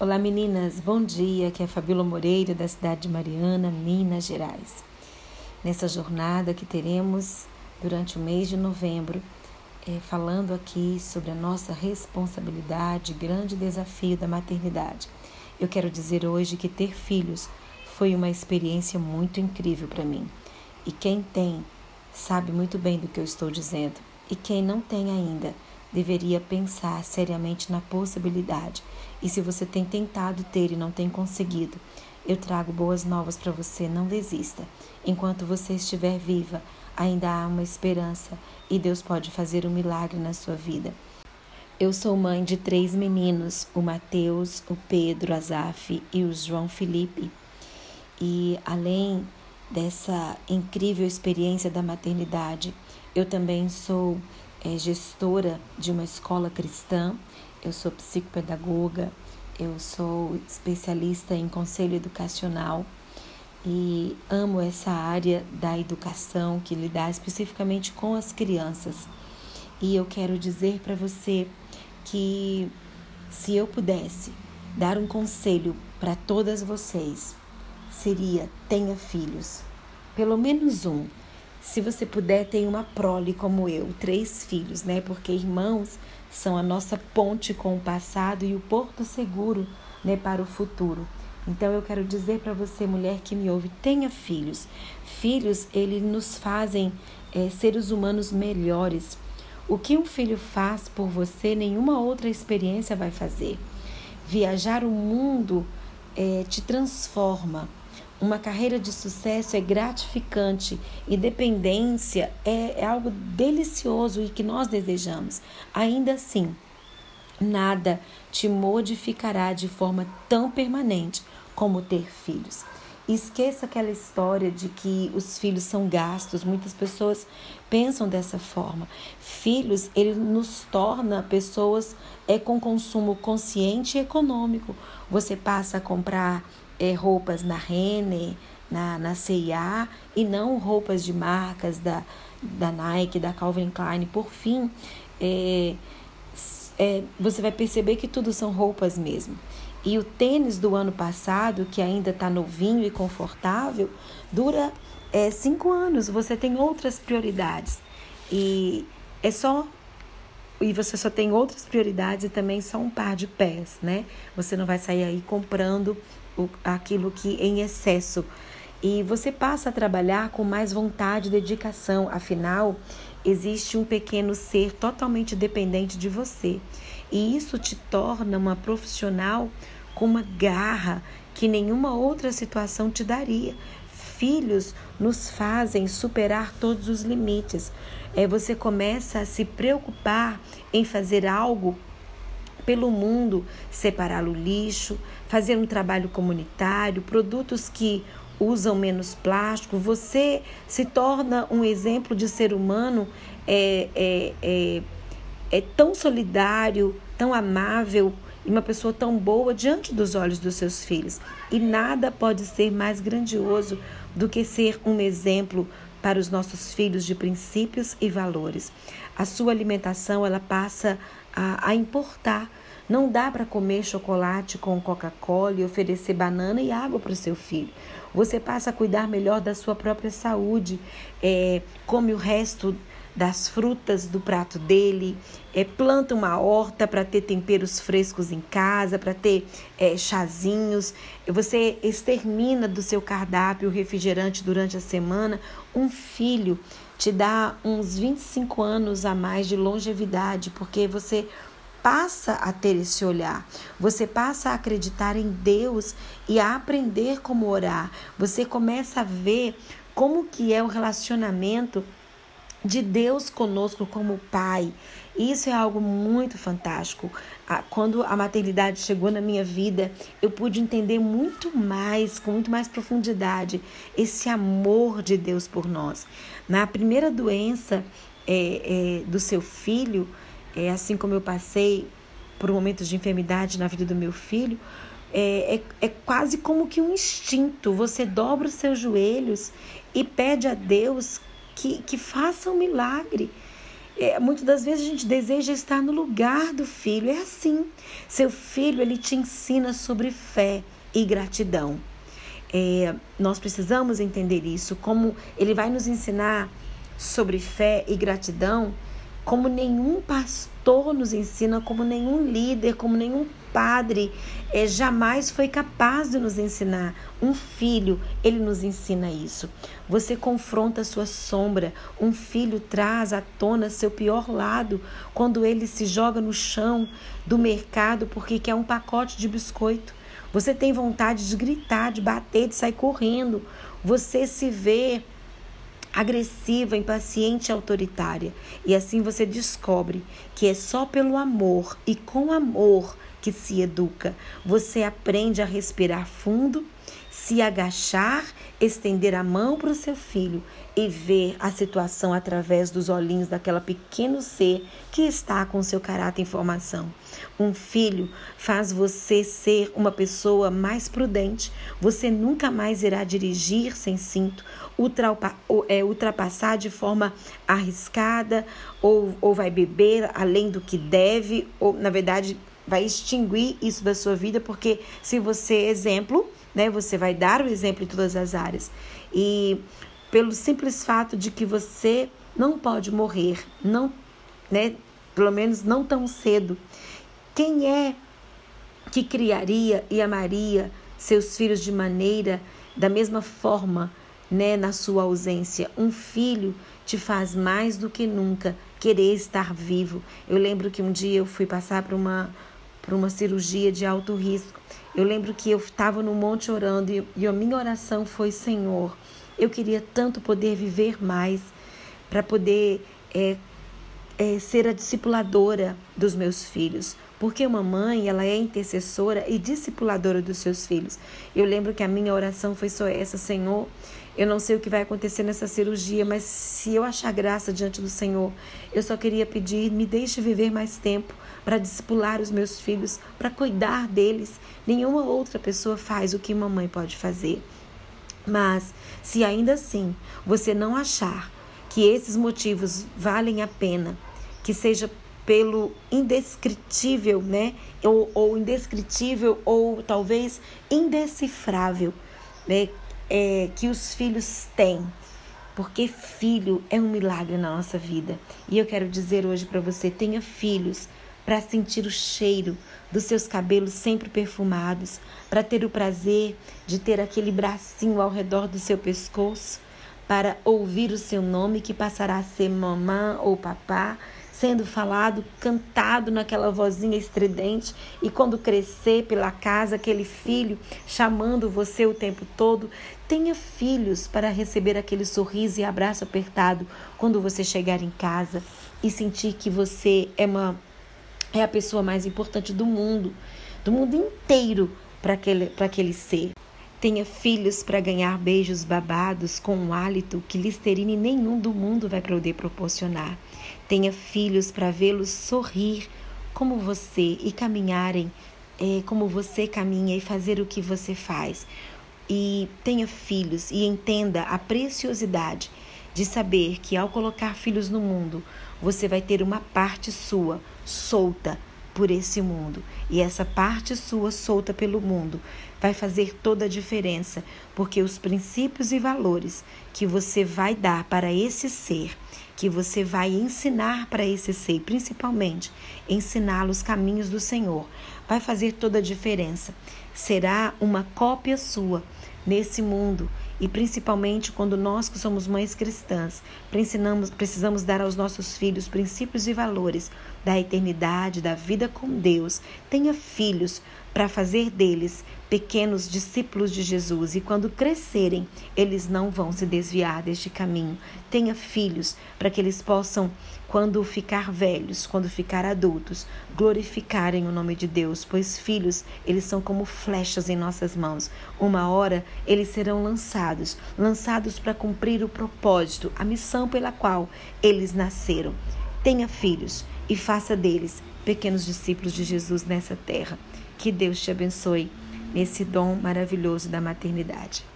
Olá meninas, bom dia. Aqui é Fabíola Moreira da cidade de Mariana, Minas Gerais. Nessa jornada que teremos durante o mês de novembro, é, falando aqui sobre a nossa responsabilidade, grande desafio da maternidade. Eu quero dizer hoje que ter filhos foi uma experiência muito incrível para mim. E quem tem sabe muito bem do que eu estou dizendo. E quem não tem ainda deveria pensar seriamente na possibilidade. E se você tem tentado ter e não tem conseguido, eu trago boas novas para você. Não desista. Enquanto você estiver viva, ainda há uma esperança e Deus pode fazer um milagre na sua vida. Eu sou mãe de três meninos, o Mateus, o Pedro, Azaf e o João Felipe. E além dessa incrível experiência da maternidade, eu também sou é, gestora de uma escola cristã, eu sou psicopedagoga, eu sou especialista em conselho educacional e amo essa área da educação que lidar especificamente com as crianças. E eu quero dizer para você que se eu pudesse dar um conselho para todas vocês, seria tenha filhos, pelo menos um se você puder, tenha uma prole como eu, três filhos, né? Porque irmãos são a nossa ponte com o passado e o porto seguro, né, para o futuro. Então eu quero dizer para você, mulher que me ouve, tenha filhos. Filhos, eles nos fazem é, seres humanos melhores. O que um filho faz por você, nenhuma outra experiência vai fazer. Viajar o mundo é, te transforma. Uma carreira de sucesso é gratificante, independência é, é algo delicioso e que nós desejamos. Ainda assim, nada te modificará de forma tão permanente como ter filhos. Esqueça aquela história de que os filhos são gastos. Muitas pessoas pensam dessa forma. Filhos, ele nos torna pessoas é com consumo consciente e econômico. Você passa a comprar é, roupas na Renner, na, na CIA e não roupas de marcas da, da Nike, da Calvin Klein. Por fim, é, é, você vai perceber que tudo são roupas mesmo. E o tênis do ano passado, que ainda está novinho e confortável, dura é, cinco anos. Você tem outras prioridades. E é só e você só tem outras prioridades e também só um par de pés, né? Você não vai sair aí comprando aquilo que em excesso. E você passa a trabalhar com mais vontade e dedicação, afinal, existe um pequeno ser totalmente dependente de você. E isso te torna uma profissional com uma garra que nenhuma outra situação te daria. Filhos nos fazem superar todos os limites, é, você começa a se preocupar em fazer algo pelo mundo, separar o lixo, fazer um trabalho comunitário, produtos que usam menos plástico. Você se torna um exemplo de ser humano é, é, é, é tão solidário, tão amável e uma pessoa tão boa diante dos olhos dos seus filhos. E nada pode ser mais grandioso do que ser um exemplo para os nossos filhos de princípios e valores. A sua alimentação ela passa a, a importar. Não dá para comer chocolate com Coca-Cola e oferecer banana e água para o seu filho. Você passa a cuidar melhor da sua própria saúde, é, come o resto das frutas do prato dele, é, planta uma horta para ter temperos frescos em casa, para ter é, chazinhos. Você extermina do seu cardápio o refrigerante durante a semana. Um filho te dá uns 25 anos a mais de longevidade, porque você passa a ter esse olhar, você passa a acreditar em Deus e a aprender como orar. Você começa a ver como que é o relacionamento de Deus conosco como Pai. Isso é algo muito fantástico. Quando a maternidade chegou na minha vida, eu pude entender muito mais, com muito mais profundidade, esse amor de Deus por nós. Na primeira doença é, é, do seu filho, é, assim como eu passei por momentos de enfermidade na vida do meu filho, é, é, é, quase como que um instinto. Você dobra os seus joelhos e pede a Deus que, que faça um milagre. é, muitas das vezes a gente deseja estar no lugar do filho. É assim. Seu filho, ele te ensina sobre fé e gratidão. É, nós precisamos entender isso, como ele vai nos ensinar sobre fé e gratidão, como nenhum pastor nos ensina, como nenhum líder, como nenhum padre é, jamais foi capaz de nos ensinar. Um filho, ele nos ensina isso. Você confronta a sua sombra. Um filho traz à tona seu pior lado quando ele se joga no chão do mercado porque quer um pacote de biscoito. Você tem vontade de gritar, de bater, de sair correndo. Você se vê agressiva, impaciente autoritária. E assim você descobre que é só pelo amor e com amor que se educa. Você aprende a respirar fundo, se agachar, estender a mão para o seu filho e ver a situação através dos olhinhos daquela pequeno ser que está com seu caráter em formação. Um filho faz você ser uma pessoa mais prudente. Você nunca mais irá dirigir sem cinto, é, ultrapassar de forma arriscada ou, ou vai beber além do que deve, ou na verdade vai extinguir isso da sua vida, porque se você exemplo, né, você vai dar o exemplo em todas as áreas. E pelo simples fato de que você não pode morrer, não, né, pelo menos não tão cedo. Quem é que criaria e amaria seus filhos de maneira da mesma forma, né, na sua ausência? Um filho te faz mais do que nunca querer estar vivo. Eu lembro que um dia eu fui passar por uma para uma cirurgia de alto risco. Eu lembro que eu estava no monte orando e, e a minha oração foi: Senhor, eu queria tanto poder viver mais para poder é, é, ser a discipuladora dos meus filhos, porque uma mãe ela é intercessora e discipuladora dos seus filhos. Eu lembro que a minha oração foi só essa, Senhor. Eu não sei o que vai acontecer nessa cirurgia, mas se eu achar graça diante do Senhor, eu só queria pedir, me deixe viver mais tempo para discipular os meus filhos, para cuidar deles. Nenhuma outra pessoa faz o que uma mãe pode fazer. Mas, se ainda assim você não achar que esses motivos valem a pena, que seja pelo indescritível, né? Ou, ou indescritível, ou talvez indecifrável, né? É, que os filhos têm. Porque filho é um milagre na nossa vida. E eu quero dizer hoje para você: tenha filhos para sentir o cheiro dos seus cabelos sempre perfumados, para ter o prazer de ter aquele bracinho ao redor do seu pescoço, para ouvir o seu nome que passará a ser mamã ou papá, sendo falado, cantado naquela vozinha estridente, e quando crescer pela casa, aquele filho chamando você o tempo todo. Tenha filhos para receber aquele sorriso e abraço apertado quando você chegar em casa e sentir que você é uma é a pessoa mais importante do mundo, do mundo inteiro para aquele, aquele ser. Tenha filhos para ganhar beijos babados com um hálito que Listerine nenhum do mundo vai poder proporcionar. Tenha filhos para vê-los sorrir como você e caminharem é, como você caminha e fazer o que você faz. E tenha filhos e entenda a preciosidade de saber que ao colocar filhos no mundo, você vai ter uma parte sua solta por esse mundo. E essa parte sua solta pelo mundo vai fazer toda a diferença, porque os princípios e valores que você vai dar para esse ser, que você vai ensinar para esse ser, principalmente ensiná-lo os caminhos do Senhor, vai fazer toda a diferença. Será uma cópia sua nesse mundo e principalmente quando nós que somos mães cristãs precisamos, dar aos nossos filhos princípios e valores da eternidade, da vida com Deus. Tenha filhos para fazer deles pequenos discípulos de Jesus e quando crescerem, eles não vão se desviar deste caminho. Tenha filhos para que eles possam, quando ficar velhos, quando ficar adultos, glorificarem o nome de Deus, pois filhos, eles são como flechas em nossas mãos. Uma hora eles serão lançados, lançados para cumprir o propósito, a missão pela qual eles nasceram. Tenha filhos e faça deles pequenos discípulos de Jesus nessa terra. Que Deus te abençoe nesse dom maravilhoso da maternidade.